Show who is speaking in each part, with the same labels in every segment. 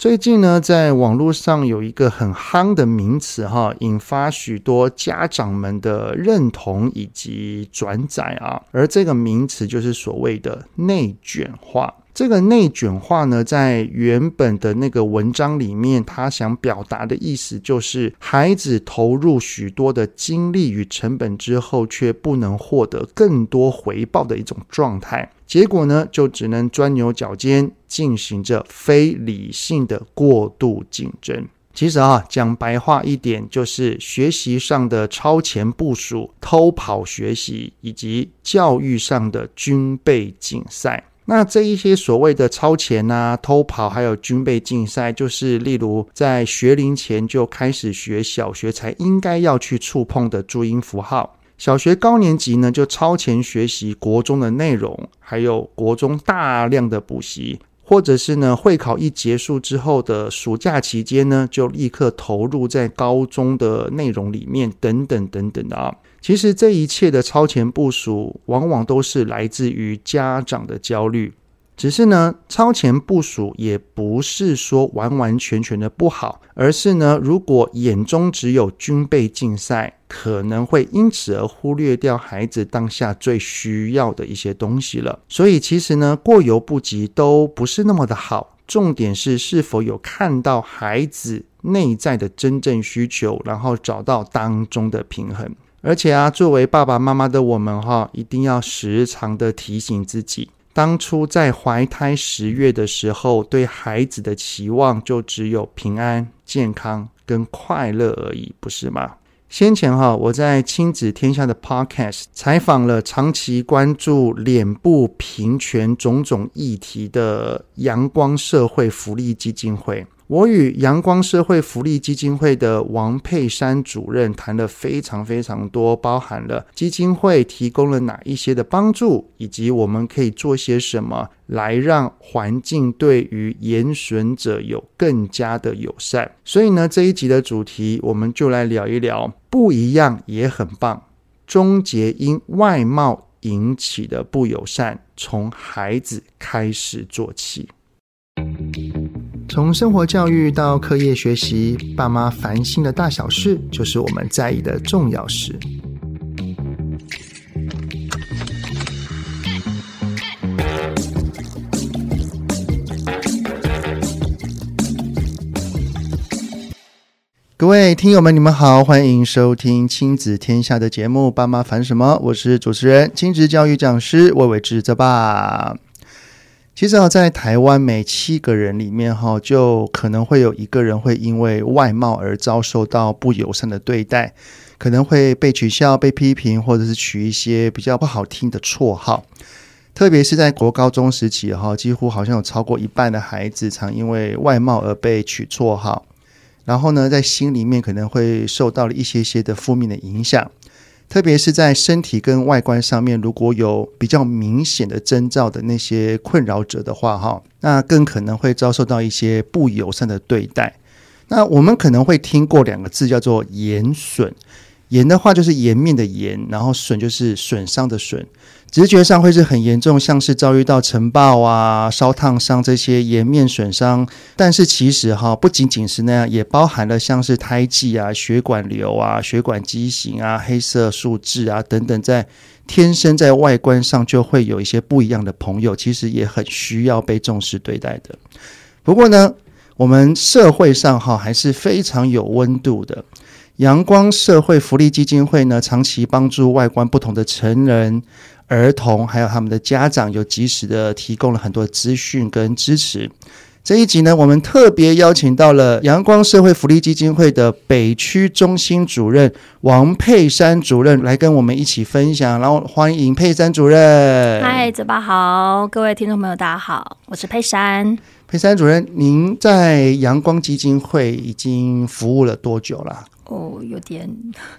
Speaker 1: 最近呢，在网络上有一个很夯的名词哈，引发许多家长们的认同以及转载啊，而这个名词就是所谓的内卷化。这个内卷化呢，在原本的那个文章里面，他想表达的意思就是，孩子投入许多的精力与成本之后，却不能获得更多回报的一种状态。结果呢，就只能钻牛角尖，进行着非理性的过度竞争。其实啊，讲白话一点，就是学习上的超前部署、偷跑学习，以及教育上的军备竞赛。那这一些所谓的超前啊、偷跑，还有军备竞赛，就是例如在学龄前就开始学小学才应该要去触碰的注音符号，小学高年级呢就超前学习国中的内容，还有国中大量的补习，或者是呢会考一结束之后的暑假期间呢，就立刻投入在高中的内容里面，等等等等的啊。其实这一切的超前部署，往往都是来自于家长的焦虑。只是呢，超前部署也不是说完完全全的不好，而是呢，如果眼中只有军备竞赛，可能会因此而忽略掉孩子当下最需要的一些东西了。所以其实呢，过犹不及都不是那么的好。重点是是否有看到孩子内在的真正需求，然后找到当中的平衡。而且啊，作为爸爸妈妈的我们哈，一定要时常的提醒自己，当初在怀胎十月的时候，对孩子的期望就只有平安、健康跟快乐而已，不是吗？先前哈，我在亲子天下的 Podcast 采访了长期关注脸部平权种种议题的阳光社会福利基金会。我与阳光社会福利基金会的王佩珊主任谈了非常非常多，包含了基金会提供了哪一些的帮助，以及我们可以做些什么来让环境对于颜损者有更加的友善。所以呢，这一集的主题我们就来聊一聊，不一样也很棒，终结因外貌引起的不友善，从孩子开始做起。从生活教育到课业学习，爸妈烦心的大小事，就是我们在意的重要事。各位听友们，你们好，欢迎收听亲子天下的节目《爸妈烦什么》，我是主持人、亲子教育讲师魏玮志泽爸。其实啊，在台湾每七个人里面，哈，就可能会有一个人会因为外貌而遭受到不友善的对待，可能会被取笑、被批评，或者是取一些比较不好听的绰号。特别是在国高中时期，哈，几乎好像有超过一半的孩子常因为外貌而被取绰号，然后呢，在心里面可能会受到了一些些的负面的影响。特别是在身体跟外观上面，如果有比较明显的征兆的那些困扰者的话，哈，那更可能会遭受到一些不友善的对待。那我们可能会听过两个字，叫做“严损”。颜的话就是颜面的颜，然后损就是损伤的损。直觉上会是很严重，像是遭遇到尘爆啊、烧烫伤这些颜面损伤。但是其实哈，不仅仅是那样，也包含了像是胎记啊、血管瘤啊、血管畸形啊、黑色素痣啊等等，在天生在外观上就会有一些不一样的朋友，其实也很需要被重视对待的。不过呢，我们社会上哈还是非常有温度的。阳光社会福利基金会呢，长期帮助外观不同的成人。儿童还有他们的家长，有及时的提供了很多资讯跟支持。这一集呢，我们特别邀请到了阳光社会福利基金会的北区中心主任王佩珊主任来跟我们一起分享。然后欢迎佩珊主任。
Speaker 2: 嗨，泽爸好，各位听众朋友大家好，我是佩珊。
Speaker 1: 佩珊主任，您在阳光基金会已经服务了多久了？
Speaker 2: 哦，有点，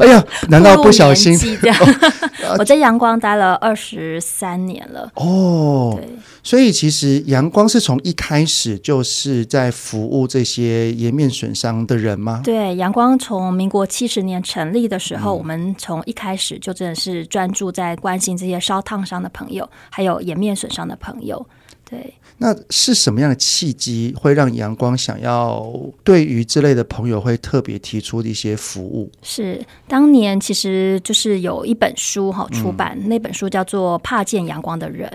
Speaker 1: 哎呀，难道不小心？
Speaker 2: 我在阳光待了二十三年了。
Speaker 1: 哦，对，所以其实阳光是从一开始就是在服务这些颜面损伤的人吗？
Speaker 2: 对，阳光从民国七十年成立的时候，嗯、我们从一开始就真的是专注在关心这些烧烫伤的朋友，还有颜面损伤的朋友。对，
Speaker 1: 那是什么样的契机会让阳光想要对于这类的朋友会特别提出一些服务？
Speaker 2: 是当年其实就是有一本书哈出版，嗯、那本书叫做《怕见阳光的人》。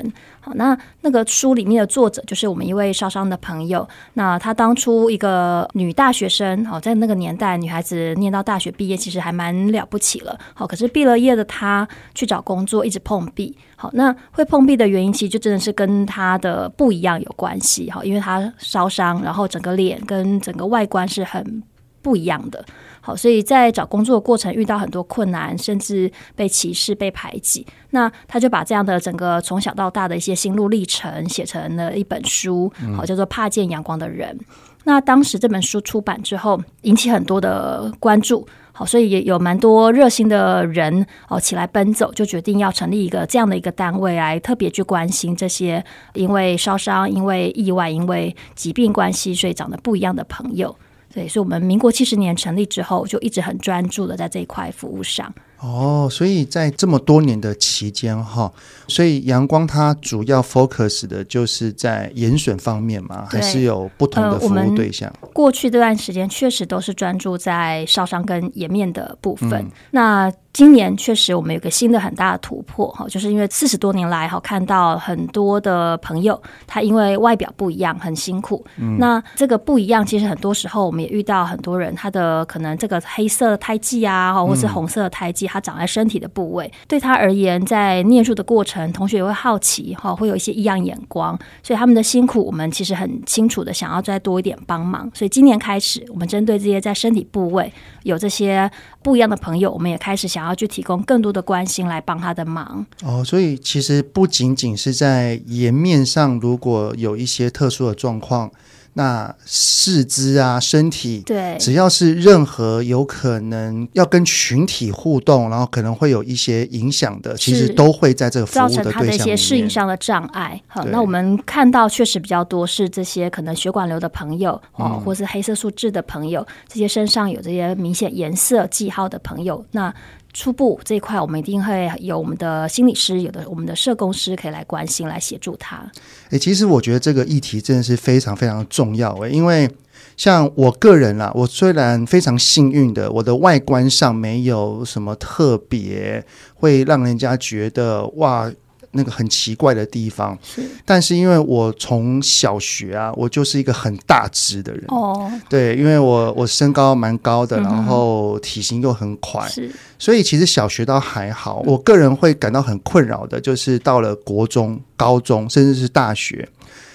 Speaker 2: 那那个书里面的作者就是我们一位烧伤的朋友。那他当初一个女大学生，好，在那个年代，女孩子念到大学毕业其实还蛮了不起了。好，可是毕了业的她去找工作，一直碰壁。好，那会碰壁的原因，其实就真的是跟她的不一样有关系。好，因为她烧伤，然后整个脸跟整个外观是很不一样的。好，所以在找工作的过程遇到很多困难，甚至被歧视、被排挤。那他就把这样的整个从小到大的一些心路历程写成了一本书，好，叫做《怕见阳光的人》。嗯。那当时这本书出版之后，引起很多的关注。好，所以也有蛮多热心的人哦起来奔走，就决定要成立一个这样的一个单位，来特别去关心这些因为烧伤、因为意外、因为疾病关系，所以长得不一样的朋友。对，所以我们民国七十年成立之后，就一直很专注的在这一块服务上。
Speaker 1: 哦，所以在这么多年的期间哈，所以阳光它主要 focus 的就是在颜损方面嘛？还是有不同的服务对象？
Speaker 2: 呃、过去这段时间确实都是专注在烧伤跟颜面的部分。嗯、那今年确实我们有个新的很大的突破哈，就是因为四十多年来哈，看到很多的朋友他因为外表不一样很辛苦。嗯、那这个不一样，其实很多时候我们也遇到很多人，他的可能这个黑色的胎记啊，或是红色的胎记。它长在身体的部位，对他而言，在念书的过程，同学也会好奇哈，会有一些异样眼光，所以他们的辛苦，我们其实很清楚的想要再多一点帮忙。所以今年开始，我们针对这些在身体部位有这些不一样的朋友，我们也开始想要去提供更多的关心来帮他的忙。
Speaker 1: 哦，所以其实不仅仅是在颜面上，如果有一些特殊的状况。那四肢啊，身体，
Speaker 2: 对，
Speaker 1: 只要是任何有可能要跟群体互动，然后可能会有一些影响的，其实都会在这个服务的对象里面，造成他的一些
Speaker 2: 适应上的障碍。好，那我们看到确实比较多是这些可能血管瘤的朋友哦，嗯、或是黑色素痣的朋友，这些身上有这些明显颜色记号的朋友，那。初步这一块，我们一定会有我们的心理师，有的我们的社工师可以来关心，来协助他。
Speaker 1: 诶、其实我觉得这个议题真的是非常非常重要诶，因为像我个人啦，我虽然非常幸运的，我的外观上没有什么特别会让人家觉得哇。那个很奇怪的地方，是，但是因为我从小学啊，我就是一个很大只的人。哦，对，因为我我身高蛮高的，然后体型又很宽，是、嗯，所以其实小学倒还好，我个人会感到很困扰的，就是到了国中、高中，甚至是大学。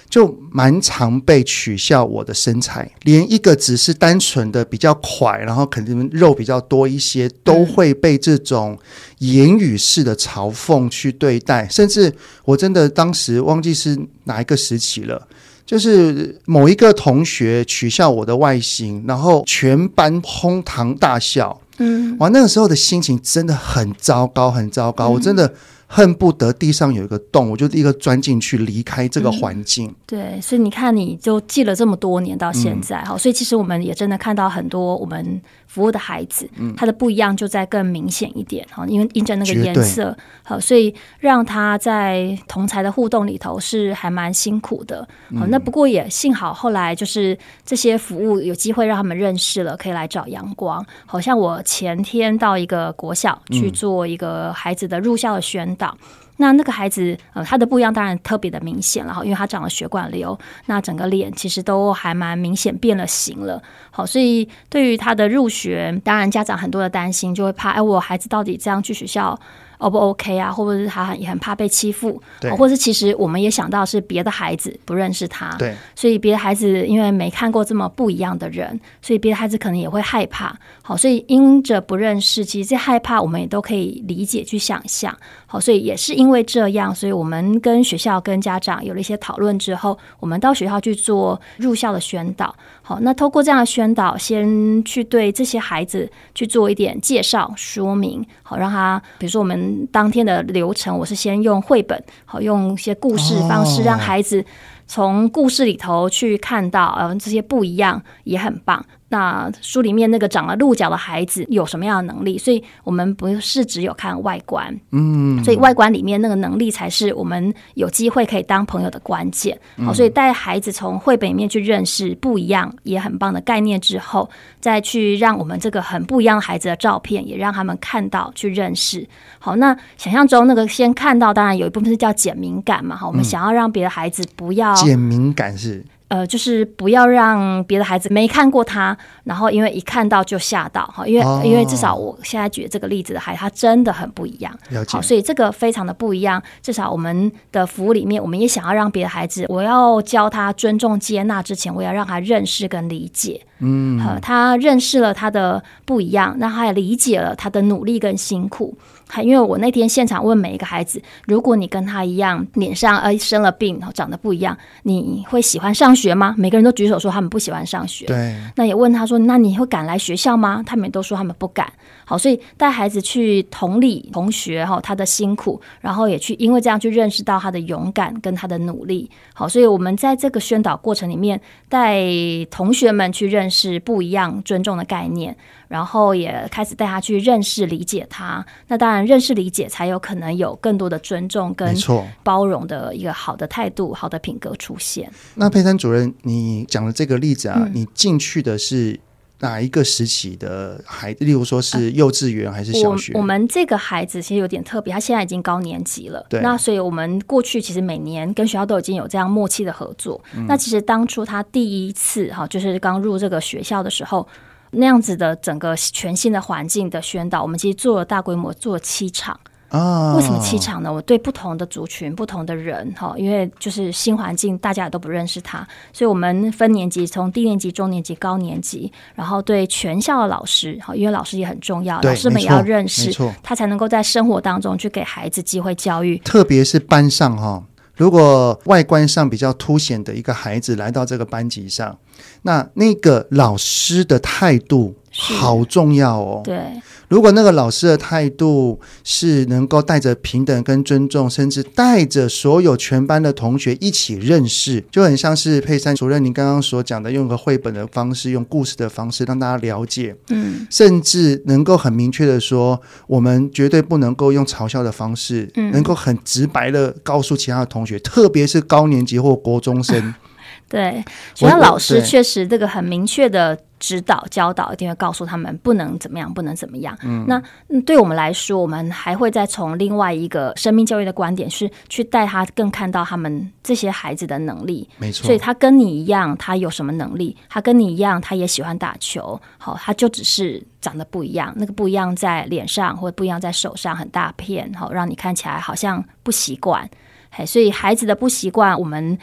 Speaker 1: 就蛮常被取笑我的身材，连一个只是单纯的比较快，然后肯定肉比较多一些，都会被这种言语式的嘲讽去对待。甚至我真的当时忘记是哪一个时期了，就是某一个同学取笑我的外形，然后全班哄堂大笑。嗯，哇，那个时候的心情真的很糟糕，很糟糕。我真的。恨不得地上有一个洞，我就立刻钻进去，离开这个环境。
Speaker 2: 嗯。对，所以你看，你就记了这么多年到现在，哈、嗯，所以其实我们也真的看到很多我们服务的孩子，嗯、他的不一样就在更明显一点，哈，因为印着那个颜色，好，所以让他在同才的互动里头是还蛮辛苦的。好，嗯、那不过也幸好后来就是这些服务有机会让他们认识了，可以来找阳光。好像我前天到一个国小去做一个孩子的入校的宣导。那那个孩子，呃，他的不一样当然特别的明显了哈，因为他长了血管瘤，那整个脸其实都还蛮明显变了形了。好，所以对于他的入学，当然家长很多的担心，就会怕，哎，我孩子到底这样去学校，O 不 OK 啊，或者是他也很怕被欺负，
Speaker 1: 对，
Speaker 2: 或者是其实我们也想到是别的孩子不认识他，
Speaker 1: 对，
Speaker 2: 所以别的孩子因为没看过这么不一样的人，所以别的孩子可能也会害怕。好，所以因着不认识，其实这害怕我们也都可以理解去想象。好，所以也是因为这样，所以我们跟学校跟家长有了一些讨论之后，我们到学校去做入校的宣导。好，那透过这样的宣导，先去对这些孩子去做一点介绍说明，好，让他比如说我们当天的流程，我是先用绘本，好，用一些故事方式让孩子从故事里头去看到，呃，这些不一样也很棒。那书里面那个长了鹿角的孩子有什么样的能力？所以我们不是只有看外观，嗯，所以外观里面那个能力才是我们有机会可以当朋友的关键。好，所以带孩子从绘本里面去认识不一样也很棒的概念之后，再去让我们这个很不一样的孩子的照片也让他们看到去认识。好，那想象中那个先看到，当然有一部分是叫减敏感嘛。好，我们想要让别的孩子不要
Speaker 1: 减敏感是。
Speaker 2: 呃，就是不要让别的孩子没看过他，然后因为一看到就吓到哈，因为、哦、因为至少我现在举的这个例子的孩子，他真的很不一
Speaker 1: 样。
Speaker 2: 好，所以这个非常的不一样。至少我们的服务里面，我们也想要让别的孩子，我要教他尊重接纳之前，我要让他认识跟理解。嗯，他认识了他的不一样，那他也理解了他的努力跟辛苦。还因为我那天现场问每一个孩子，如果你跟他一样脸上呃生了病，长得不一样，你会喜欢上学吗？每个人都举手说他们不喜欢上学。
Speaker 1: 对，
Speaker 2: 那也问他说，那你会敢来学校吗？他们也都说他们不敢。好，所以带孩子去同理同学哈他的辛苦，然后也去因为这样去认识到他的勇敢跟他的努力。好，所以我们在这个宣导过程里面带同学们去认识不一样尊重的概念。然后也开始带他去认识、理解他。那当然，认识、理解才有可能有更多的尊重跟包容的一个好的态度、好的品格出现。
Speaker 1: 那佩珊主任，你讲的这个例子啊，嗯、你进去的是哪一个时期的孩子？例如说是幼稚园还是小学？
Speaker 2: 我，我们这个孩子其实有点特别，他现在已经高年级了。
Speaker 1: 对。
Speaker 2: 那所以我们过去其实每年跟学校都已经有这样默契的合作。嗯、那其实当初他第一次哈，就是刚入这个学校的时候。那样子的整个全新的环境的宣导，我们其实做了大规模，做了七场啊。为什么七场呢？我对不同的族群、不同的人，哈，因为就是新环境，大家也都不认识他，所以我们分年级，从低年级、中年级、高年级，然后对全校的老师，哈，因为老师也很重要，老师们也要认识，他才能够在生活当中去给孩子机会教育，
Speaker 1: 特别是班上哈。如果外观上比较凸显的一个孩子来到这个班级上，那那个老师的态度好重要哦。
Speaker 2: 对，
Speaker 1: 如果那个老师的态度是能够带着平等跟尊重，甚至带着所有全班的同学一起认识，就很像是佩珊主任您刚刚所讲的，用个绘本的方式，用故事的方式让大家了解。嗯，甚至能够很明确的说，我们绝对不能够用嘲笑的方式，嗯，能够很直白的告诉其他的同学，特别是高年级或国中生。
Speaker 2: 对，学校老师确实这个很明确的指导教导，一定会告诉他们不能怎么样，不能怎么样。嗯，那对我们来说，我们还会再从另外一个生命教育的观点，是去带他更看到他们这些孩子的能力。
Speaker 1: 没错，
Speaker 2: 所以他跟你一样，他有什么能力？他跟你一样，他也喜欢打球。好，他就只是长得不一样，那个不一样在脸上，或者不一样在手上，很大片，好，让你看起来好像不习惯。嘿，所以孩子的不习惯，我们。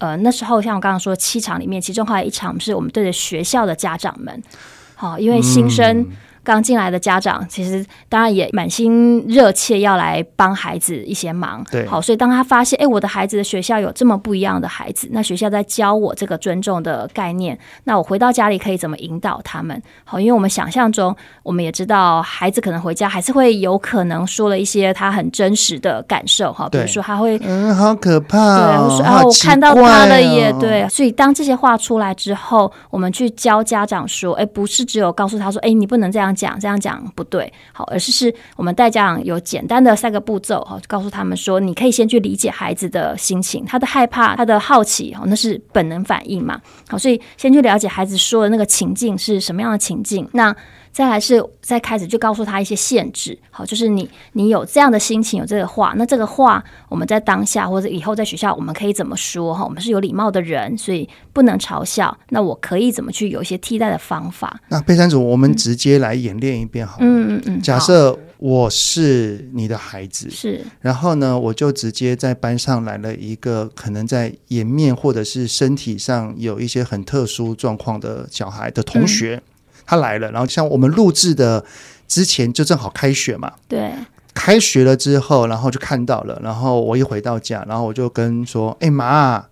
Speaker 2: 呃，那时候像我刚刚说，七场里面，其中还有一场是我们对着学校的家长们，好，因为新生。刚进来的家长其实当然也满心热切要来帮孩子一些忙，
Speaker 1: 对，
Speaker 2: 好，所以当他发现，哎，我的孩子的学校有这么不一样的孩子，那学校在教我这个尊重的概念，那我回到家里可以怎么引导他们？好，因为我们想象中，我们也知道，孩子可能回家还是会有可能说了一些他很真实的感受，哈，比如说他会，
Speaker 1: 嗯，好可怕，哦，
Speaker 2: 对，我说啊，我看到他了也，对，所以当这些话出来之后，我们去教家长说，哎，不是只有告诉他说，哎，你不能这样。讲这样讲不对，好，而是是我们带家长有简单的三个步骤，哈，告诉他们说，你可以先去理解孩子的心情，他的害怕，他的好奇，那是本能反应嘛，好，所以先去了解孩子说的那个情境是什么样的情境，那。再来是再开始就告诉他一些限制，好，就是你你有这样的心情，有这个话，那这个话我们在当下或者以后在学校我们可以怎么说哈？我们是有礼貌的人，所以不能嘲笑。那我可以怎么去有一些替代的方法？
Speaker 1: 那佩珊组，我们直接来演练一遍好了。
Speaker 2: 嗯嗯嗯。
Speaker 1: 假设我是你的孩子，
Speaker 2: 是，
Speaker 1: 然后呢，我就直接在班上来了一个可能在颜面或者是身体上有一些很特殊状况的小孩的同学，嗯、他来了，然后像我们录制的之前就正好开学嘛，
Speaker 2: 对，
Speaker 1: 开学了之后，然后就看到了，然后我一回到家，然后我就跟说，哎妈。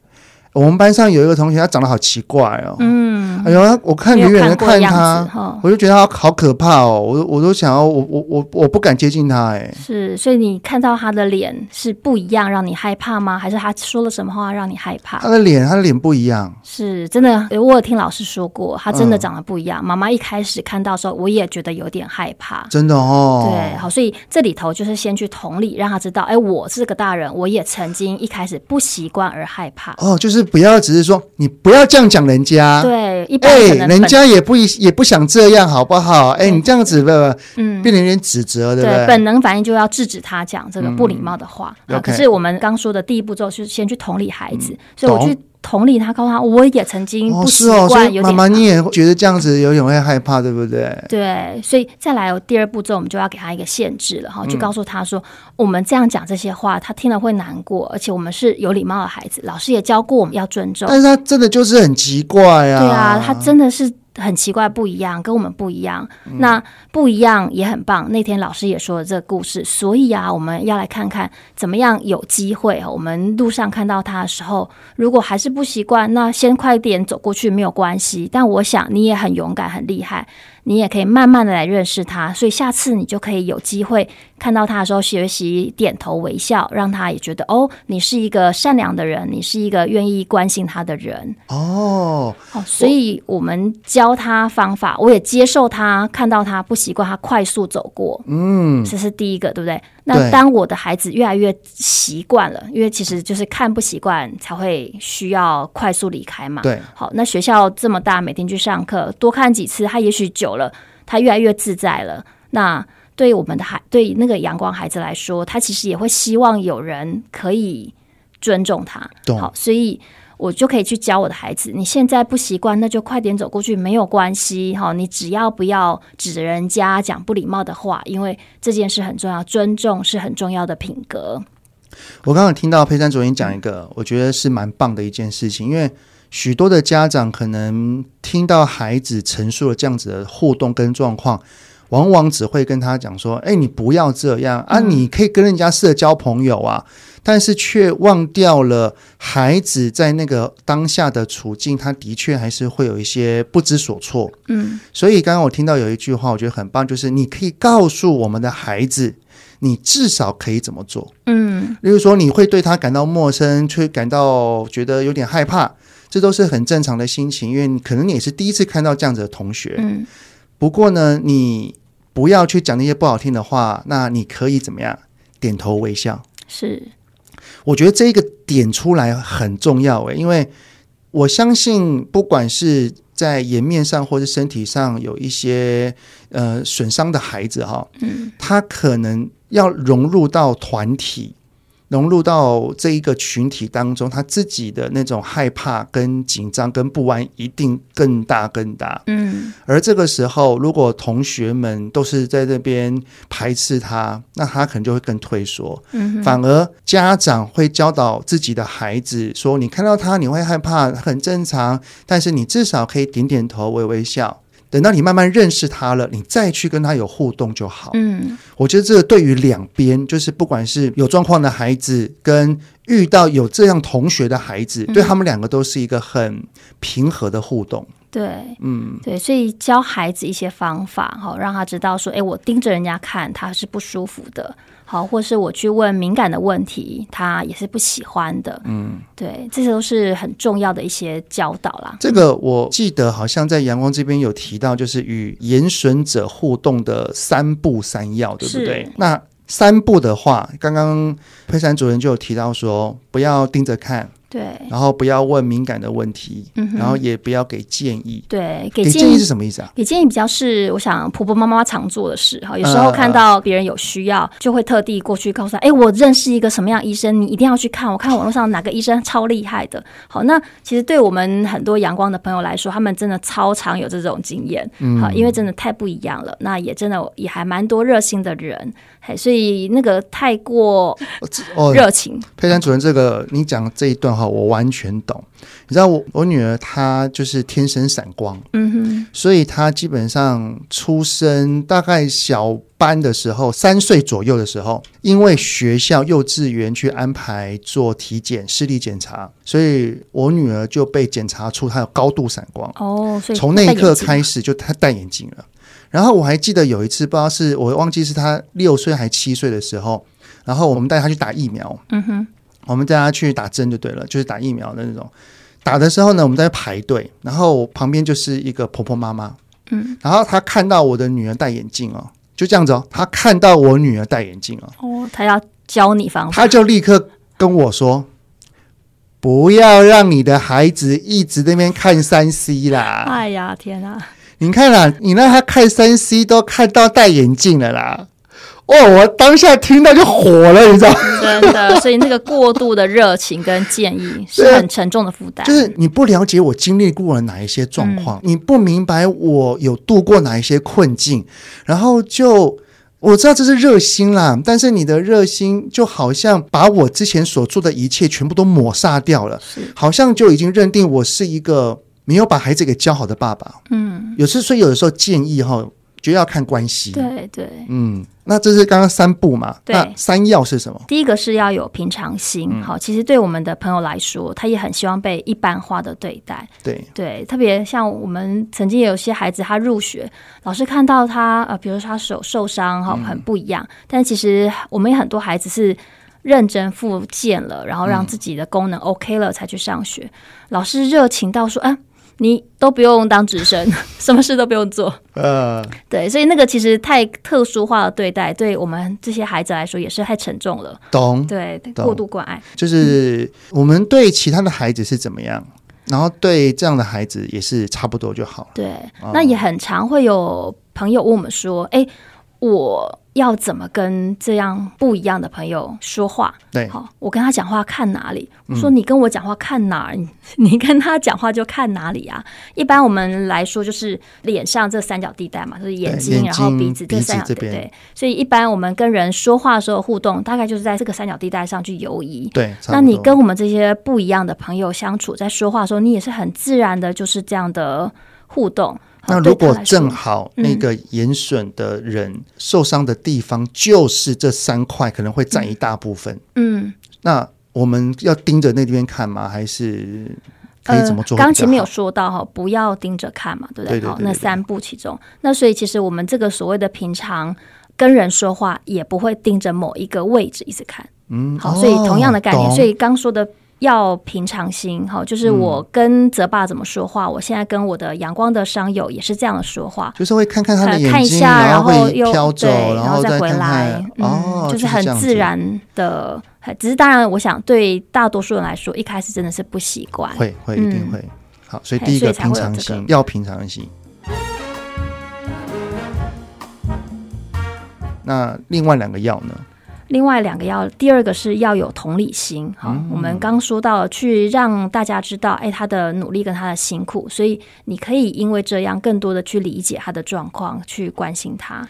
Speaker 1: 我们班上有一个同学，他长得好奇怪哦。嗯，哎呦，我看远远的看他，我就觉得他好可怕哦。我我都想要，我我我我不敢接近他。哎，
Speaker 2: 是，所以你看到他的脸是不一样，让你害怕吗？还是他说了什么话让你害怕？
Speaker 1: 他的脸，他的脸不一样。
Speaker 2: 是真的，我有听老师说过，他真的长得不一样。妈妈一开始看到的时候，我也觉得有点害怕。
Speaker 1: 真的哦。
Speaker 2: 对，好，所以这里头就是先去同理，让他知道，哎，我是个大人，我也曾经一开始不习惯而害怕。
Speaker 1: 哦，就是。不要只是说你不要这样讲人家，
Speaker 2: 对，一般
Speaker 1: 哎，人家也不也不想这样，好不好？哎，你这样子的，嗯，变成有点指责，对不对？
Speaker 2: 本能反应就要制止他讲这个不礼貌的话。可是我们刚说的第一步骤是先去同理孩子，所以我去。同理，他告诉他，我也曾经不习惯，有点。妈妈，
Speaker 1: 你也觉得这样子有点会害怕，对不对？
Speaker 2: 对，所以再来第二步骤，我们就要给他一个限制了哈，就告诉他说，我们这样讲这些话，他听了会难过，而且我们是有礼貌的孩子，老师也教过我们要尊重。
Speaker 1: 但是他真的就是很奇怪啊！
Speaker 2: 对啊，他真的是。很奇怪，不一样，跟我们不一样。那不一样也很棒。那天老师也说了这个故事，所以啊，我们要来看看怎么样有机会。我们路上看到他的时候，如果还是不习惯，那先快点走过去没有关系。但我想你也很勇敢，很厉害。你也可以慢慢的来认识他，所以下次你就可以有机会看到他的时候，学习点头微笑，让他也觉得哦，你是一个善良的人，你是一个愿意关心他的人。
Speaker 1: 哦，
Speaker 2: 哦，所以我们教他方法，我也接受他看到他不习惯，他快速走过，嗯，这是第一个，对不对？那当我的孩子越来越习惯了，因为其实就是看不习惯才会需要快速离开嘛。
Speaker 1: 对，
Speaker 2: 好，那学校这么大，每天去上课，多看几次，他也许久了，他越来越自在了。那对我们的孩，对那个阳光孩子来说，他其实也会希望有人可以尊重他。
Speaker 1: 懂。
Speaker 2: 好，所以。我就可以去教我的孩子，你现在不习惯，那就快点走过去，没有关系哈。你只要不要指人家讲不礼貌的话，因为这件事很重要，尊重是很重要的品格。
Speaker 1: 我刚刚听到佩珊昨天讲一个，我觉得是蛮棒的一件事情，因为许多的家长可能听到孩子陈述了这样子的互动跟状况，往往只会跟他讲说：“哎，你不要这样啊，你可以跟人家社交朋友啊。”但是却忘掉了孩子在那个当下的处境，他的确还是会有一些不知所措。嗯，所以刚刚我听到有一句话，我觉得很棒，就是你可以告诉我们的孩子，你至少可以怎么做。嗯，例如说你会对他感到陌生，却感到觉得有点害怕，这都是很正常的心情，因为可能你也是第一次看到这样子的同学。嗯，不过呢，你不要去讲那些不好听的话，那你可以怎么样？点头微笑。
Speaker 2: 是。
Speaker 1: 我觉得这个点出来很重要诶，因为我相信，不管是在颜面上或者身体上有一些呃损伤的孩子哈，嗯，他可能要融入到团体。融入到这一个群体当中，他自己的那种害怕、跟紧张、跟不安一定更大更大。嗯，而这个时候，如果同学们都是在这边排斥他，那他可能就会更退缩。嗯，反而家长会教导自己的孩子说：“你看到他，你会害怕，很正常，但是你至少可以点点头、微微笑。”等到你慢慢认识他了，你再去跟他有互动就好。嗯，我觉得这个对于两边，就是不管是有状况的孩子，跟遇到有这样同学的孩子，嗯，对他们两个都是一个很平和的互动。
Speaker 2: 对，嗯，对，所以教孩子一些方法，哈，让他知道说，哎，我盯着人家看，他是不舒服的。好，或是我去问敏感的问题，他也是不喜欢的。嗯，对，这些都是很重要的一些教导啦。
Speaker 1: 这个我记得好像在阳光这边有提到，就是与颜损者互动的三步三要，对不对？那三步的话，刚刚佩珊主任就有提到说，不要盯着看，
Speaker 2: 对，
Speaker 1: 然后不要问敏感的问题，
Speaker 2: 嗯
Speaker 1: 然后也不要给建议。
Speaker 2: 对，给
Speaker 1: 给
Speaker 2: 建
Speaker 1: 议是什么意思啊？
Speaker 2: 给建议比较是，我想婆婆妈妈常做的事哈。有时候看到别人有需要，
Speaker 1: 呃、
Speaker 2: 就会特地过去告诉他：“哎，我认识一个什么样医生，你一定要去看。我看网络上哪个医生超厉害的。”好，那其实对我们很多阳光的朋友来说，他们真的超常有这种经验。
Speaker 1: 嗯，
Speaker 2: 好，因为真的太不一样了。那也真的也还蛮多热心的人，嘿，所以那个太过热情。
Speaker 1: 哦、佩珊主任，这个你讲这一段话，我完全懂。你知道我我女儿她就是天生闪光，
Speaker 2: 嗯哼，
Speaker 1: 所以她基本上出生大概小班的时候，三岁左右的时候，因为学校幼稚园去安排做体检视力检查，所以我女儿就被检查出她有高度闪光。
Speaker 2: 哦，所以
Speaker 1: 从那一刻开始就她戴眼镜了。然后我还记得有一次，不知道是我忘记是她六岁还七岁的时候，然后我们带她去打疫苗，
Speaker 2: 嗯哼。
Speaker 1: 我们带他去打针就对了，就是打疫苗的那种。打的时候呢，我们在排队，然后旁边就是一个婆婆妈妈，
Speaker 2: 嗯，
Speaker 1: 然后她看到我的女儿戴眼镜哦，就这样子哦，她看到我女儿戴眼镜哦，
Speaker 2: 哦，她要教你方法，
Speaker 1: 她就立刻跟我说：“不要让你的孩子一直在那边看三 C 啦。”
Speaker 2: 哎呀，天哪！
Speaker 1: 你看啦，你让他看三 C 都看到戴眼镜了啦。哦，我当下听到就火了，你知道吗？
Speaker 2: 真的，所以那个过度的热情跟建议是很沉重的负担。
Speaker 1: 就是你不了解我经历过了哪一些状况，嗯、你不明白我有度过哪一些困境，然后就我知道这是热心啦，但是你的热心就好像把我之前所做的一切全部都抹杀掉了，好像就已经认定我是一个没有把孩子给教好的爸爸。
Speaker 2: 嗯，
Speaker 1: 有时所以有的时候建议哈，就要看关系。
Speaker 2: 对对，
Speaker 1: 嗯。那这是刚刚三步嘛？
Speaker 2: 对，
Speaker 1: 那三要是什么？
Speaker 2: 第一个是要有平常心。好、嗯，其实对我们的朋友来说，他也很希望被一般化的对待。
Speaker 1: 对
Speaker 2: 对，特别像我们曾经有些孩子，他入学，老师看到他呃，比如说他手受伤哈，很不一样。嗯、但其实我们有很多孩子是认真复健了，然后让自己的功能 OK 了才去上学。嗯、老师热情到说，啊。你都不用当直升，什么事都不用做。
Speaker 1: 呃，
Speaker 2: 对，所以那个其实太特殊化的对待，对我们这些孩子来说也是太沉重了。
Speaker 1: 懂？对，
Speaker 2: 过度关爱。
Speaker 1: 就是我们对其他的孩子是怎么样，然后对这样的孩子也是差不多就好了。
Speaker 2: 对，那也很常会有朋友问我们说：“哎，我。”要怎么跟这样不一样的朋友说话？
Speaker 1: 对，
Speaker 2: 好，我跟他讲话看哪里？我说你跟我讲话看哪儿？嗯、你跟他讲话就看哪里啊？一般我们来说就是脸上这三角地带嘛，就是眼睛，然后鼻子这三角地带。对，所以一般我们跟人说话的时候互动，大概就是在这个三角地带上去游移。
Speaker 1: 对，
Speaker 2: 那你跟我们这些不一样的朋友相处，在说话的时候，你也是很自然的，就是这样的互动。
Speaker 1: 那如果正好那个眼损的人受伤的地方就是这三块，可能会占一大部分。
Speaker 2: 嗯，
Speaker 1: 那我们要盯着那边看吗？还是可以怎么做？
Speaker 2: 刚前面有说到哈，不要盯着看嘛，对不对？好，那三步其中，那所以其实我们这个所谓的平常跟人说话，也不会盯着某一个位置一直看。
Speaker 1: 嗯，
Speaker 2: 好，所以同样的概念，所以刚说的。要平常心，好，就是我跟泽爸怎么说话，嗯、我现在跟我的阳光的商友也是这样的说话，
Speaker 1: 就是会看看他的眼睛，
Speaker 2: 看一下，然后又
Speaker 1: 飘走，
Speaker 2: 然后再回来，
Speaker 1: 嗯、哦，
Speaker 2: 就是很自然的。只是当然，我想对大多数人来说，一开始真的是不习惯，
Speaker 1: 会会一定会。嗯、好，所以第一个平常心，要平常心。那另外两个要呢？
Speaker 2: 另外两个要，第二个是要有同理心。好，嗯、我们刚说到，去让大家知道，哎，他的努力跟他的辛苦，所以你可以因为这样更多的去理解他的状况，去关心他。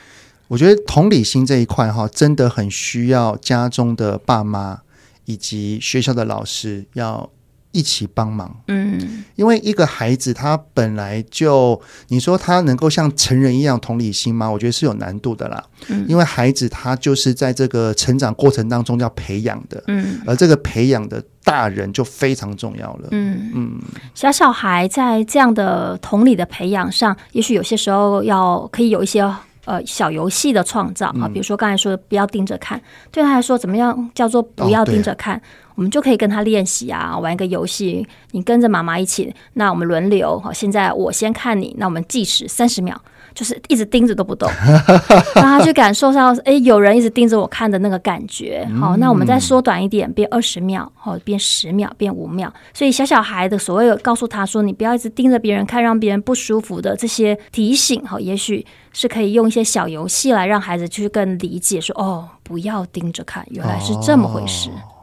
Speaker 1: 我觉得同理心这一块哈，真的很需要家中的爸妈以及学校的老师要。一起帮忙，
Speaker 2: 嗯，
Speaker 1: 因为一个孩子他本来就，你说他能够像成人一样同理心吗？我觉得是有难度的啦，
Speaker 2: 嗯，
Speaker 1: 因为孩子他就是在这个成长过程当中要培养的，
Speaker 2: 嗯，
Speaker 1: 而这个培养的大人就非常重要了，
Speaker 2: 嗯。
Speaker 1: 嗯，
Speaker 2: 小小孩在这样的同理的培养上，也许有些时候要可以有一些呃小游戏的创造啊，比如说刚才说的不要盯着看，对他来说怎么样叫做不要盯着看？哦我们就可以跟他练习啊，玩一个游戏。你跟着妈妈一起，那我们轮流。好，现在我先看你，那我们计时三十秒。就是一直盯着都不动，让他去感受到，哎，有人一直盯着我看的那个感觉。好，那我们再缩短一点，变二十秒，好，变十秒，变五秒。所以小小孩的所谓告诉他说，你不要一直盯着别人看，让别人不舒服的这些提醒，好，也许是可以用一些小游戏来让孩子去更理解，说，哦，不要盯着看，原来是这么回事。哦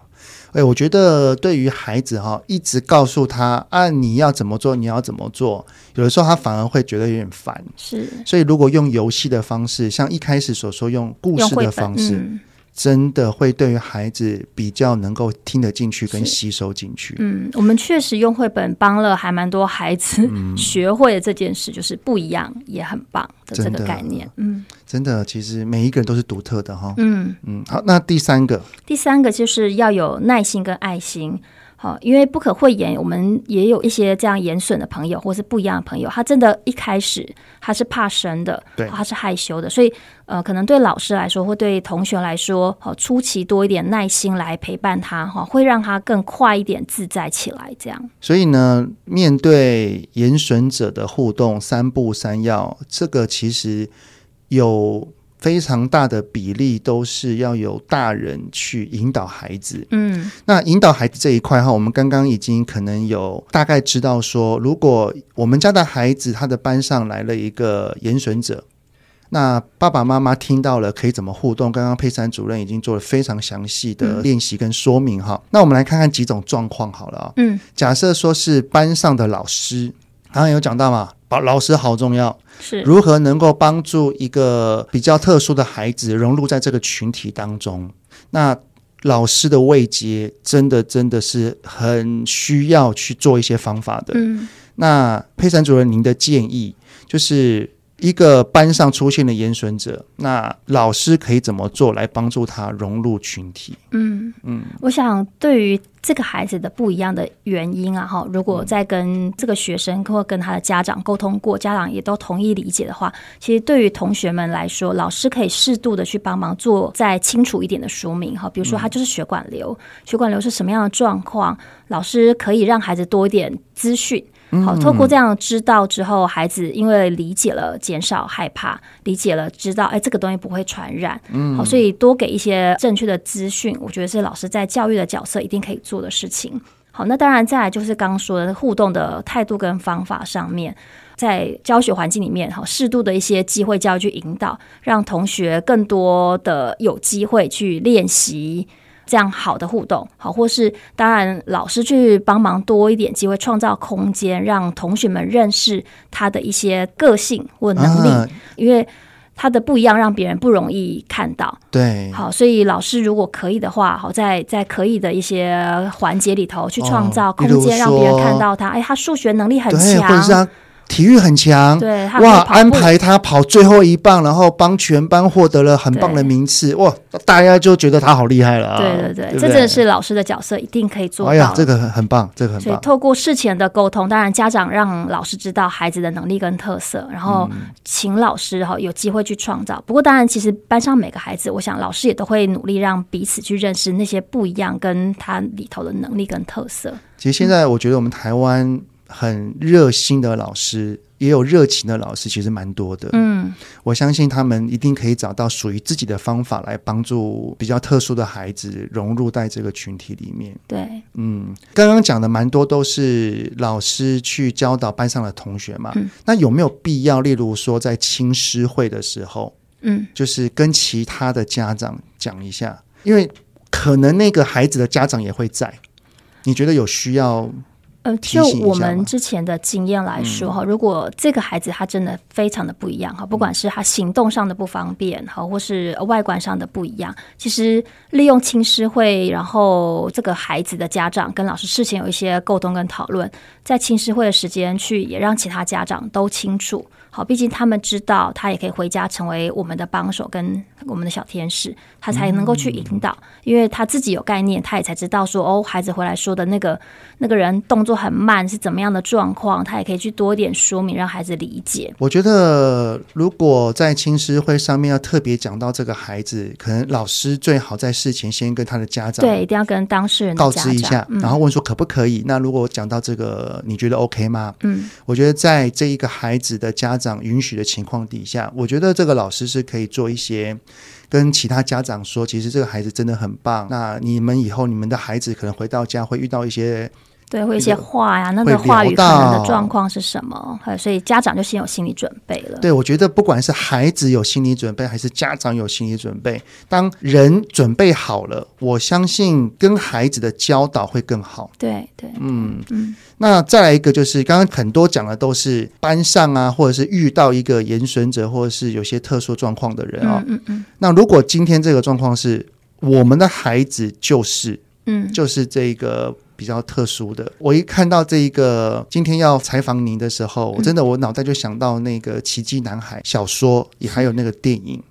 Speaker 1: 哎，我觉得对于孩子哈，一直告诉他啊，你要怎么做，你要怎么做，有的时候他反而会觉得有点烦。
Speaker 2: 是，
Speaker 1: 所以如果用游戏的方式，像一开始所说用故事的方式。真的会对于孩子比较能够听得进去跟吸收进去。
Speaker 2: 嗯，我们确实用绘本帮了还蛮多孩子学会了这件事，嗯、就是不一样也很棒的这个概念。嗯，
Speaker 1: 真的，其实每一个人都是独特的哈。嗯嗯，好，那第三个，
Speaker 2: 第三个就是要有耐心跟爱心。好，因为不可讳言，我们也有一些这样严损的朋友，或是不一样的朋友。他真的一开始他是怕生的，对，他是害羞的，所以呃，可能对老师来说，或对同学来说，好，初期多一点耐心来陪伴他，哈，会让他更快一点自在起来。这样，
Speaker 1: 所以呢，面对严损者的互动，三不三要，这个其实有。非常大的比例都是要由大人去引导孩子。嗯，那引导孩子这一块哈，我们刚刚已经可能有大概知道说，如果我们家的孩子他的班上来了一个严损者，那爸爸妈妈听到了可以怎么互动？刚刚佩珊主任已经做了非常详细的练习跟说明哈。嗯，那我们来看看几种状况好了啊。嗯，假设说是班上的老师，刚刚有讲到嘛，老师好重要。
Speaker 2: 是
Speaker 1: 如何能够帮助一个比较特殊的孩子融入在这个群体当中？那老师的位阶真的真的是很需要去做一些方法的。嗯，那佩珊主任，您的建议就是一个班上出现的严损者，那老师可以怎么做来帮助他融入群体？嗯
Speaker 2: 嗯，我想对于。这个孩子的不一样的原因啊，哈，如果在跟这个学生或跟他的家长沟通过，家长也都同意理解的话，其实对于同学们来说，老师可以适度的去帮忙做再清楚一点的说明，哈，比如说他就是血管瘤，血管瘤是什么样的状况，老师可以让孩子多一点资讯。好，透过这样知道之后，孩子因为理解了，减少害怕，理解了，知道哎，这个东西不会传染。嗯，好，所以多给一些正确的资讯，我觉得是老师在教育的角色一定可以做的事情。好，那当然再来就是刚刚说的互动的态度跟方法上面，在教学环境里面，好，适度的一些机会教育去引导，让同学更多的有机会去练习。这样好的互动，好，或是当然老师去帮忙多一点机会，创造空间，让同学们认识他的一些个性或能力，啊、因为他的不一样，让别人不容易看到。
Speaker 1: 对，
Speaker 2: 好，所以老师如果可以的话，好，在在可以的一些环节里头去创造空间，让别人看到他，哎，他数学能力很强。
Speaker 1: 体育很强，
Speaker 2: 对，
Speaker 1: 哇！安排他跑最后一棒，然后帮全班获得了很棒的名次，哇！大家就觉得他好厉害了啊！
Speaker 2: 对对对，对对，这真的是老师的角色，一定可以做到。
Speaker 1: 哎呀，这个很很棒，这个很棒。
Speaker 2: 所以透过事前的沟通，当然家长让老师知道孩子的能力跟特色，然后请老师哈有机会去创造。不过当然，其实班上每个孩子，我想老师也都会努力让彼此去认识那些不一样，跟他里头的能力跟特色。
Speaker 1: 其实现在我觉得我们台湾。很热心的老师，也有热情的老师，其实蛮多的。嗯，我相信他们一定可以找到属于自己的方法来帮助比较特殊的孩子融入在这个群体里面。
Speaker 2: 对，
Speaker 1: 嗯，刚刚讲的蛮多都是老师去教导班上的同学嘛。嗯，那有没有必要，例如说在青师会的时候，嗯，就是跟其他的家长讲一下，因为可能那个孩子的家长也会在，你觉得有需要？
Speaker 2: 呃，就我们之前的经验来说哈，如果这个孩子他真的非常的不一样哈，不管是他行动上的不方便哈，或是外观上的不一样，其实利用亲师会，然后这个孩子的家长跟老师事前有一些沟通跟讨论，在亲师会的时间去也让其他家长都清楚。好，毕竟他们知道他也可以回家成为我们的帮手跟我们的小天使，他才能够去引导，因为他自己有概念，他也才知道说哦，孩子回来说的那个那个人动作很慢是怎么样的状况，他也可以去多一点说明，让孩子理解。
Speaker 1: 我觉得如果在青师会上面要特别讲到这个孩子，可能老师最好在事前先跟他的家长，
Speaker 2: 对，一定要跟当事人
Speaker 1: 告知一下，然后问说可不可以？那如果讲到这个，你觉得 OK 吗？嗯，我觉得在这一个孩子的家长。允许的情况底下，我觉得这个老师是可以做一些跟其他家长说，其实这个孩子真的很棒。那你们以后你们的孩子可能回到家会遇到一些。
Speaker 2: 对，会一些话呀，那个话语可能的状况是什么？所以家长就先有心理准备了。
Speaker 1: 对，我觉得不管是孩子有心理准备，还是家长有心理准备，当人准备好了，我相信跟孩子的教导会更好。
Speaker 2: 对对，
Speaker 1: 嗯嗯。那再来一个，就是刚刚很多讲的都是班上啊，或者是遇到一个严损者，或者是有些特殊状况的人啊、哦。嗯嗯，嗯。那如果今天这个状况是我们的孩子，就是嗯，就是这个。比较特殊的，我一看到这一个今天要采访您的时候，我真的我脑袋就想到那个《奇迹男孩》小说，也还有那个电影。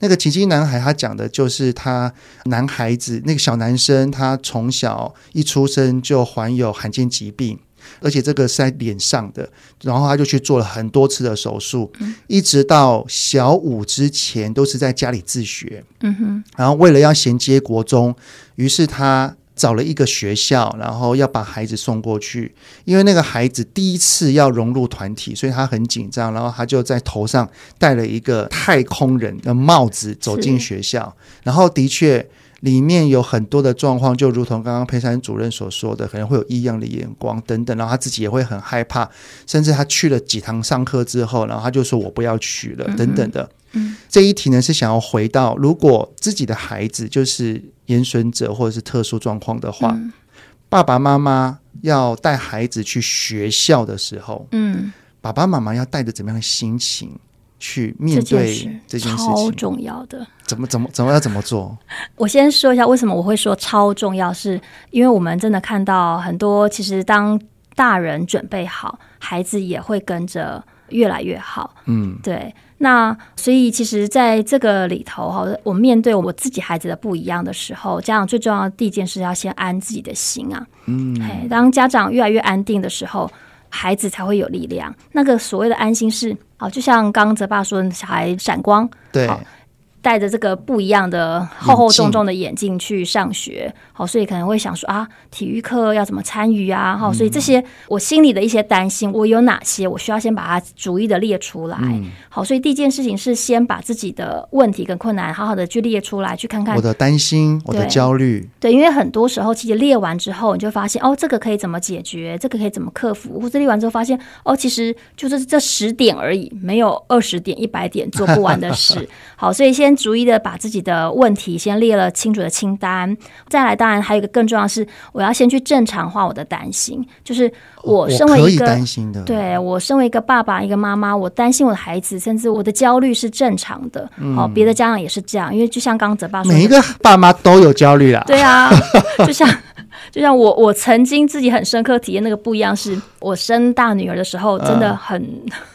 Speaker 1: 那个《奇迹男孩》他讲的就是他男孩子那个小男生，他从小一出生就患有罕见疾病，而且这个是在脸上的，然后他就去做了很多次的手术，一直到小五之前都是在家里自学。嗯哼，然后为了要衔接国中，于是他。找了一个学校，然后要把孩子送过去，因为那个孩子第一次要融入团体，所以他很紧张，然后他就在头上戴了一个太空人的帽子走进学校，然后的确里面有很多的状况，就如同刚刚佩珊主任所说的，可能会有异样的眼光等等，然后他自己也会很害怕，甚至他去了几堂上课之后，然后他就说我不要去了等等的。嗯，这一题呢是想要回到，如果自己的孩子就是严损者或者是特殊状况的话，嗯、爸爸妈妈要带孩子去学校的时候，嗯，爸爸妈妈要带着怎么样的心情去面对这件事情？
Speaker 2: 超重要的。
Speaker 1: 怎么怎么怎么要怎么做？
Speaker 2: 我先说一下为什么我会说超重要，是因为我们真的看到很多，其实当大人准备好，孩子也会跟着越来越好。嗯，对。那所以，其实在这个里头哈，我面对我自己孩子的不一样的时候，家长最重要的第一件事要先安自己的心啊。嗯，当家长越来越安定的时候，孩子才会有力量。那个所谓的安心是，好，就像刚刚泽爸说，小孩闪光，
Speaker 1: 对。
Speaker 2: 戴着这个不一样的厚厚重重的眼镜去上学，好，所以可能会想说啊，体育课要怎么参与啊？好，所以这些我心里的一些担心，我有哪些？我需要先把它逐一的列出来。好，所以第一件事情是先把自己的问题跟困难好好的去列出来，去看看
Speaker 1: 我的担心，我的焦虑。
Speaker 2: 对，因为很多时候其实列完之后，你就发现哦，这个可以怎么解决？这个可以怎么克服？或者列完之后发现哦，其实就是这十点而已，没有二十点、一百点做不完的事。好，所以先。逐一的把自己的问题先列了清楚的清单，再来，当然还有一个更重要的是，我要先去正常化我的担心，就是我身为一个
Speaker 1: 担心的，
Speaker 2: 对我身为一个爸爸一个妈妈，我担心我的孩子，甚至我的焦虑是正常的。嗯、哦，别的家长也是这样，因为就像刚刚泽爸说，
Speaker 1: 每一个爸妈都有焦虑啦。
Speaker 2: 对啊，就像就像我我曾经自己很深刻体验那个不一样，是我生大女儿的时候，真的很、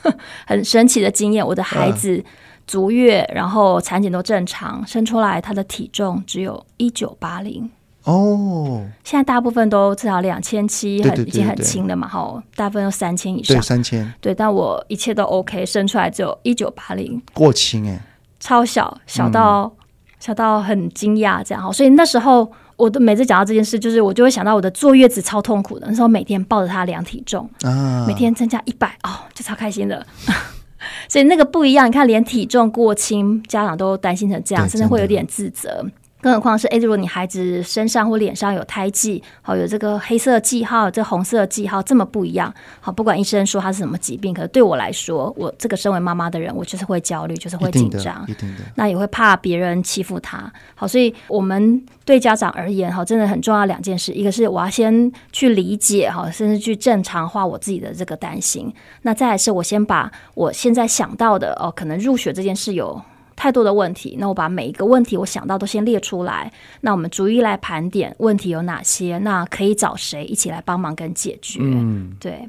Speaker 2: 嗯、很神奇的经验，我的孩子。嗯足月，然后产检都正常，生出来他的体重只有一九八零哦。现在大部分都至少两千七，很已经很轻了嘛，哈，大部分都三千以上，
Speaker 1: 对三千，
Speaker 2: 对，但我一切都 OK，生出来只有一九八零，
Speaker 1: 过轻哎，
Speaker 2: 超小，小到、嗯、小到很惊讶这样哈。所以那时候我都每次讲到这件事，就是我就会想到我的坐月子超痛苦的，那时候每天抱着他量体重啊，每天增加一百哦，就超开心的。所以那个不一样，你看连体重过轻，家长都担心成这样，甚至会有点自责。更何况是，哎，如果你孩子身上或脸上有胎记，好，有这个黑色记号，这红色记号这么不一样，好，不管医生说他是什么疾病，可是对我来说，我这个身为妈妈的人，我就是会焦虑，就是会紧张，那也会怕别人欺负他。好，所以我们对家长而言，哈，真的很重要两件事，一个是我要先去理解，哈，甚至去正常化我自己的这个担心。那再来是我先把我现在想到的，哦，可能入学这件事有。太多的问题，那我把每一个问题我想到都先列出来，那我们逐一来盘点问题有哪些，那可以找谁一起来帮忙跟解决。嗯，对。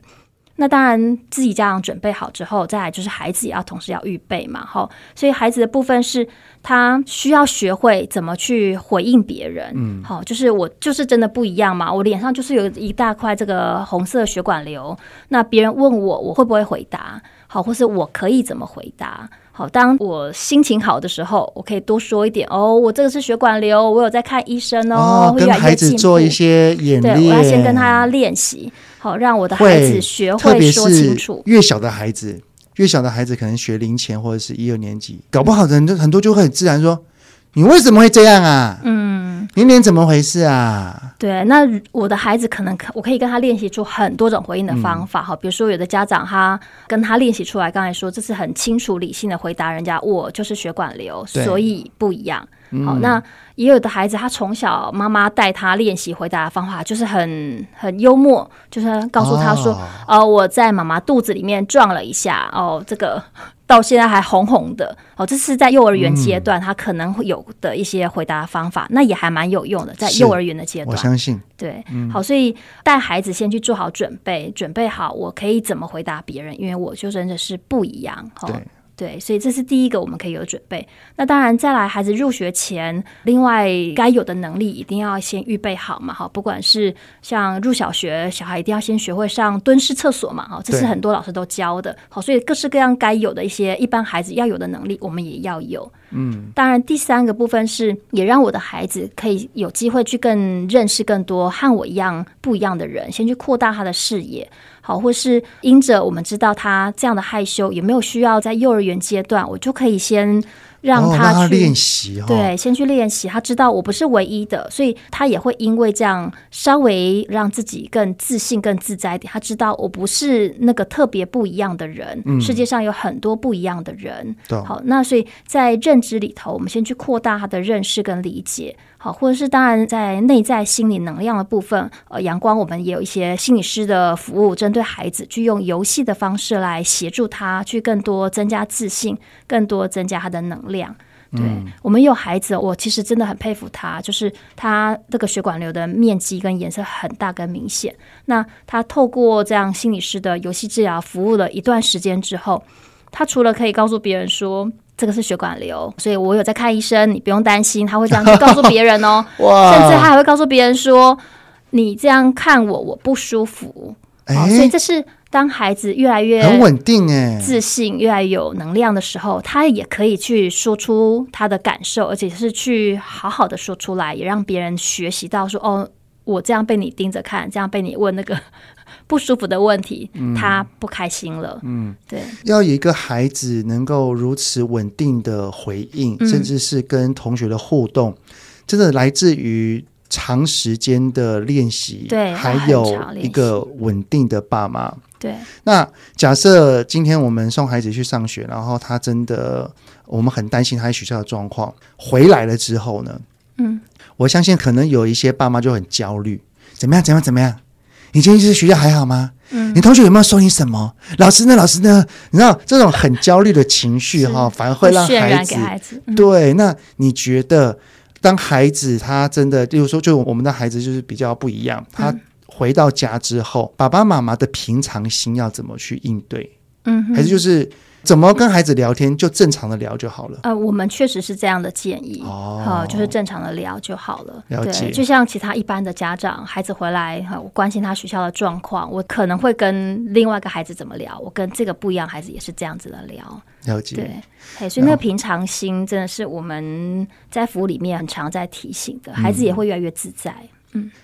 Speaker 2: 那当然自己家长准备好之后，再来就是孩子也要同时要预备嘛，哈。所以孩子的部分是他需要学会怎么去回应别人，嗯，好，就是我就是真的不一样嘛，我脸上就是有一大块这个红色血管瘤，那别人问我，我会不会回答？好，或是我可以怎么回答？好，当我心情好的时候，我可以多说一点哦。我这个是血管瘤，我有在看医生哦。
Speaker 1: 哦，跟孩子做一些演练，
Speaker 2: 对，我要先跟他练习，好，让我的孩子学会说清楚。
Speaker 1: 越小的孩子，越小的孩子可能学龄前或者是一二年级，搞不好人就很多就会很自然说：“你为什么会这样啊？”嗯，年年怎么回事啊？
Speaker 2: 对，那我的孩子可能可我可以跟他练习出很多种回应的方法哈，嗯、比如说有的家长他跟他练习出来，刚才说这是很清楚理性的回答人家，我就是血管瘤，所以不一样。好，那也有的孩子，他从小妈妈带他练习回答的方法，就是很很幽默，就是告诉他说：“哦，呃，我在妈妈肚子里面撞了一下，哦，这个到现在还红红的。”哦，这是在幼儿园阶段，他可能会有的一些回答方法，嗯、那也还蛮有用的，在幼儿园的阶段，
Speaker 1: 我相信。
Speaker 2: 对，好，所以带孩子先去做好准备，准备好我可以怎么回答别人，因为我就真的是不一样。对。对，所以这是第一个我们可以有准备。那当然，再来孩子入学前，另外该有的能力一定要先预备好嘛，哈，不管是像入小学，小孩一定要先学会上蹲式厕所嘛，哈，这是很多老师都教的。好，所以各式各样该有的一些一般孩子要有的能力，我们也要有。嗯，当然，第三个部分是也让我的孩子可以有机会去更认识更多和我一样不一样的人，先去扩大他的视野。好，或是因着我们知道他这样的害羞，有没有需要在幼儿园阶段，我就可以先。让他去
Speaker 1: 练习，
Speaker 2: 对，先去练习。他知道我不是唯一的，所以他也会因为这样稍微让自己更自信、更自在一点。他知道我不是那个特别不一样的人，嗯、世界上有很多不一样的人。好，那所以在认知里头，我们先去扩大他的认识跟理解。好，或者是当然在内在心理能量的部分，呃，阳光我们也有一些心理师的服务，针对孩子去用游戏的方式来协助他去更多增加自信，更多增加他的能量。对、嗯、我们有孩子，我其实真的很佩服他，就是他这个血管瘤的面积跟颜色很大跟明显。那他透过这样心理师的游戏治疗服务了一段时间之后，他除了可以告诉别人说。这个是血管瘤，所以我有在看医生，你不用担心。他会这样去告诉别人哦，哇甚至他还会告诉别人说：“你这样看我，我不舒服。欸”所以这是当孩子越来越
Speaker 1: 很稳定、哎，
Speaker 2: 自信越来越有能量的时候，他也可以去说出他的感受，而且是去好好的说出来，也让别人学习到说：“哦，我这样被你盯着看，这样被你问那个。”不舒服的问题，他不开心了。嗯，对，
Speaker 1: 要有一个孩子能够如此稳定的回应，嗯、甚至是跟同学的互动，真的来自于长时间的练习。
Speaker 2: 对，
Speaker 1: 还有一个稳定的爸妈。
Speaker 2: 对，
Speaker 1: 那假设今天我们送孩子去上学，然后他真的，我们很担心他在学校的状况，回来了之后呢？嗯，我相信可能有一些爸妈就很焦虑，怎么样？怎么样？怎么样？你今天是学校还好吗？嗯，你同学有没有说你什么？老师呢？老师呢？你知道这种很焦虑的情绪哈，反而会让孩子，
Speaker 2: 孩子嗯、
Speaker 1: 对。那你觉得，当孩子他真的，例如说，就我们的孩子就是比较不一样，他回到家之后，嗯、爸爸妈妈的平常心要怎么去应对？嗯，还是就是。怎么跟孩子聊天，就正常的聊就好了。
Speaker 2: 呃，我们确实是这样的建议哦、呃，就是正常的聊就好了。
Speaker 1: 了解。
Speaker 2: 对，就像其他一般的家长，孩子回来哈，我关心他学校的状况，我可能会跟另外一个孩子怎么聊，我跟这个不一样孩子也是这样子的聊。
Speaker 1: 了解。
Speaker 2: 对，所以那个平常心真的是我们在服务里面很常在提醒的，孩子也会越来越自在。嗯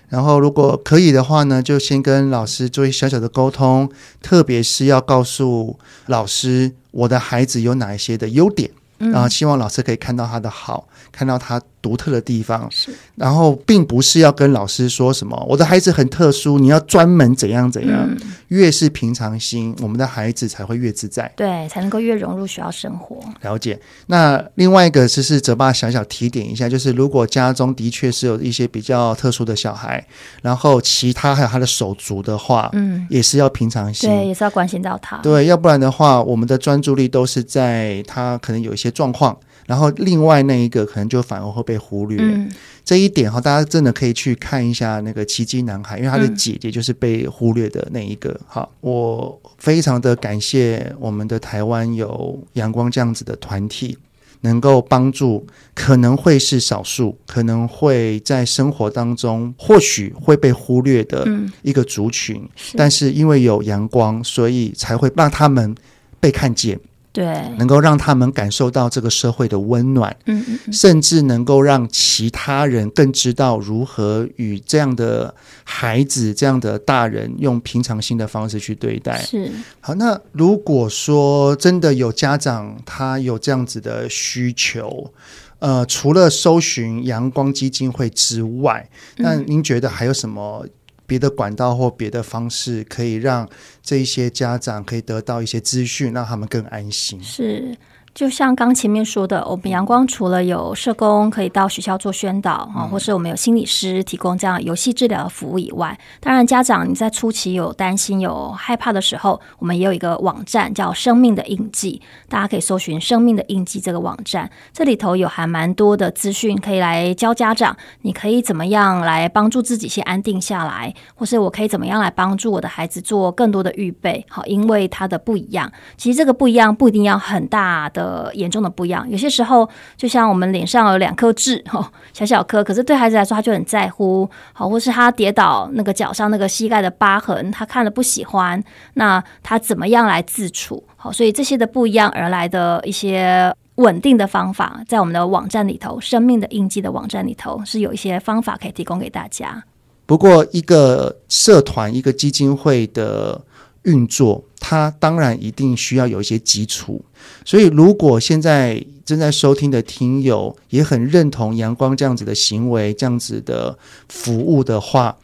Speaker 1: 然后，如果可以的话呢，就先跟老师做一小小的沟通，特别是要告诉老师我的孩子有哪一些的优点，然后希望老师可以看到他的好，看到他。独特的地方，是，然后并不是要跟老师说什么，我的孩子很特殊，你要专门怎样怎样。嗯、越是平常心，我们的孩子才会越自在，
Speaker 2: 对，才能够越融入学校生活。
Speaker 1: 了解。那另外一个就是泽爸小小提点一下，就是如果家中的确是有一些比较特殊的小孩，然后其他还有他的手足的话，嗯，也是要平常心，
Speaker 2: 对，也是要关心到他，
Speaker 1: 对，要不然的话，我们的专注力都是在他可能有一些状况。然后另外那一个可能就反而会被忽略，嗯、这一点哈，大家真的可以去看一下那个奇迹男孩，因为他的姐姐就是被忽略的那一个。好、嗯，我非常的感谢我们的台湾有阳光这样子的团体，能够帮助可能会是少数，可能会在生活当中或许会被忽略的一个族群，嗯、是。但是因为有阳光，所以才会让他们被看见。
Speaker 2: 对，
Speaker 1: 能够让他们感受到这个社会的温暖，
Speaker 2: 嗯嗯嗯，
Speaker 1: 甚至能够让其他人更知道如何与这样的孩子、这样的大人用平常心的方式去对待。
Speaker 2: 是。
Speaker 1: 好，那如果说真的有家长他有这样子的需求，呃，除了搜寻阳光基金会之外，那您觉得还有什么？别的管道或别的方式，可以让这一些家长可以得到一些资讯，让他们更安心。
Speaker 2: 是。就像刚前面说的，我们阳光除了有社工可以到学校做宣导啊，或是我们有心理师提供这样游戏治疗的服务以外，当然家长你在初期有担心、有害怕的时候，我们也有一个网站叫“生命的印记”，大家可以搜寻“生命的印记”这个网站，这里头有还蛮多的资讯可以来教家长，你可以怎么样来帮助自己先安定下来，或是我可以怎么样来帮助我的孩子做更多的预备，好，因为他的不一样，其实这个不一样不一定要很大的。呃，严重的不一样。有些时候，就像我们脸上有两颗痣，哈，小小颗，可是对孩子来说，他就很在乎，好，或是他跌倒那个脚上那个膝盖的疤痕，他看了不喜欢，那他怎么样来自处？好，所以这些的不一样而来的一些稳定的方法，在我们的网站里头，生命的印记的网站里头，是有一些方法可以提供给大家。
Speaker 1: 不过，一个社团、一个基金会的运作，它当然一定需要有一些基础。所以，如果现在正在收听的听友也很认同阳光这样子的行为、这样子的服务的话，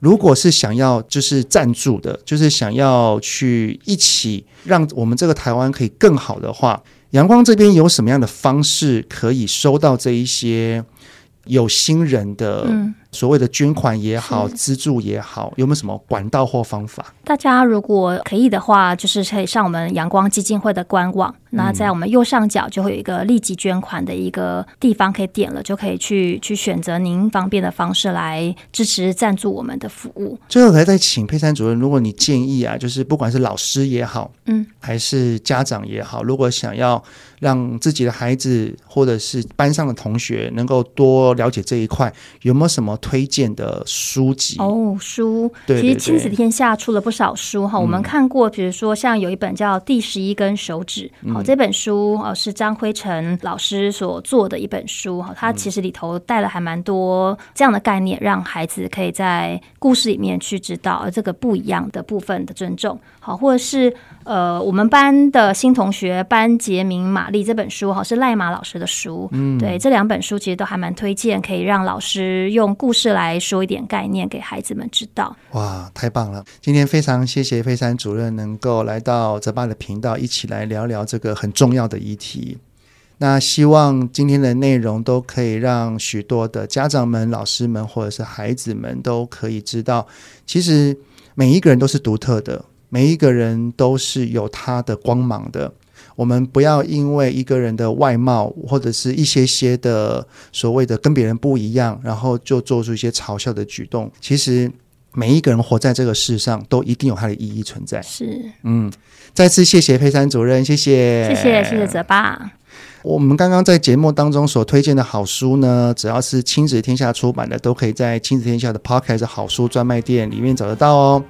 Speaker 1: 如果是想要就是赞助的，就是想要去一起让我们这个台湾可以更好的话，阳光这边有什么样的方式可以收到这一些有心人的？嗯所谓的捐款也好，资助也好，有没有什么管道或方法？
Speaker 2: 大家如果可以的话，就是可以上我们阳光基金会的官网。嗯、那在我们右上角就会有一个立即捐款的一个地方，可以点了就可以去去选择您方便的方式来支持赞助我们的服务。
Speaker 1: 最后还再请佩珊主任，如果你建议啊，就是不管是老师也好，
Speaker 2: 嗯，
Speaker 1: 还是家长也好，如果想要让自己的孩子或者是班上的同学能够多了解这一块，有没有什么？推荐的书籍。
Speaker 2: 哦，
Speaker 1: 书。
Speaker 2: 其实亲子天下出了不少书哈、嗯，我们看过，比如说像有一本叫《第十一根手指》好、嗯，这本书哦是张辉成老师所做的一本书哈，它其实里头带了还蛮多这样的概念，让孩子可以在故事里面去知道这个不一样的部分的尊重，好，或者是呃我们班的新同学班杰明玛丽这本书哈是赖马老师的书，嗯，对，这两本书其实都还蛮推荐，可以让老师用故事来说一点概念给孩子们知道。
Speaker 1: 哇，太棒了！今天非常谢谢佩珊主任能够来到泽爸的频道，一起来聊聊这个很重要的议题。那希望今天的内容都可以让许多的家长们、老师们或者是孩子们都可以知道，其实每一个人都是独特的，每一个人都是有他的光芒的。我们不要因为一个人的外貌或者是一些些的所谓的跟别人不一样，然后就做出一些嘲笑的举动。其实每一个人活在这个世上，都一定有它的意义存在。
Speaker 2: 是，
Speaker 1: 嗯，再次谢谢佩珊主任，谢谢，
Speaker 2: 谢谢，谢谢泽爸。
Speaker 1: 我们刚刚在节目当中所推荐的好书呢，只要是亲子天下出版的，都可以在亲子天下的 Podcast 好书专卖店里面找得到哦。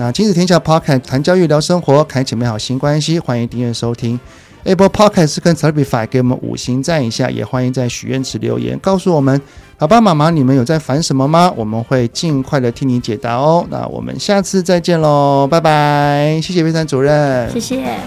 Speaker 1: 那亲子天下 Podcast 谈教育聊生活，开启美好新关系，欢迎订阅收听 Apple Podcast 跟 Spotify 给我们五星赞一下，也欢迎在许愿池留言告诉我们爸爸妈妈你们有在烦什么吗？我们会尽快的替你解答哦。那我们下次再见喽，拜拜！谢谢魏珊主任，
Speaker 2: 谢谢。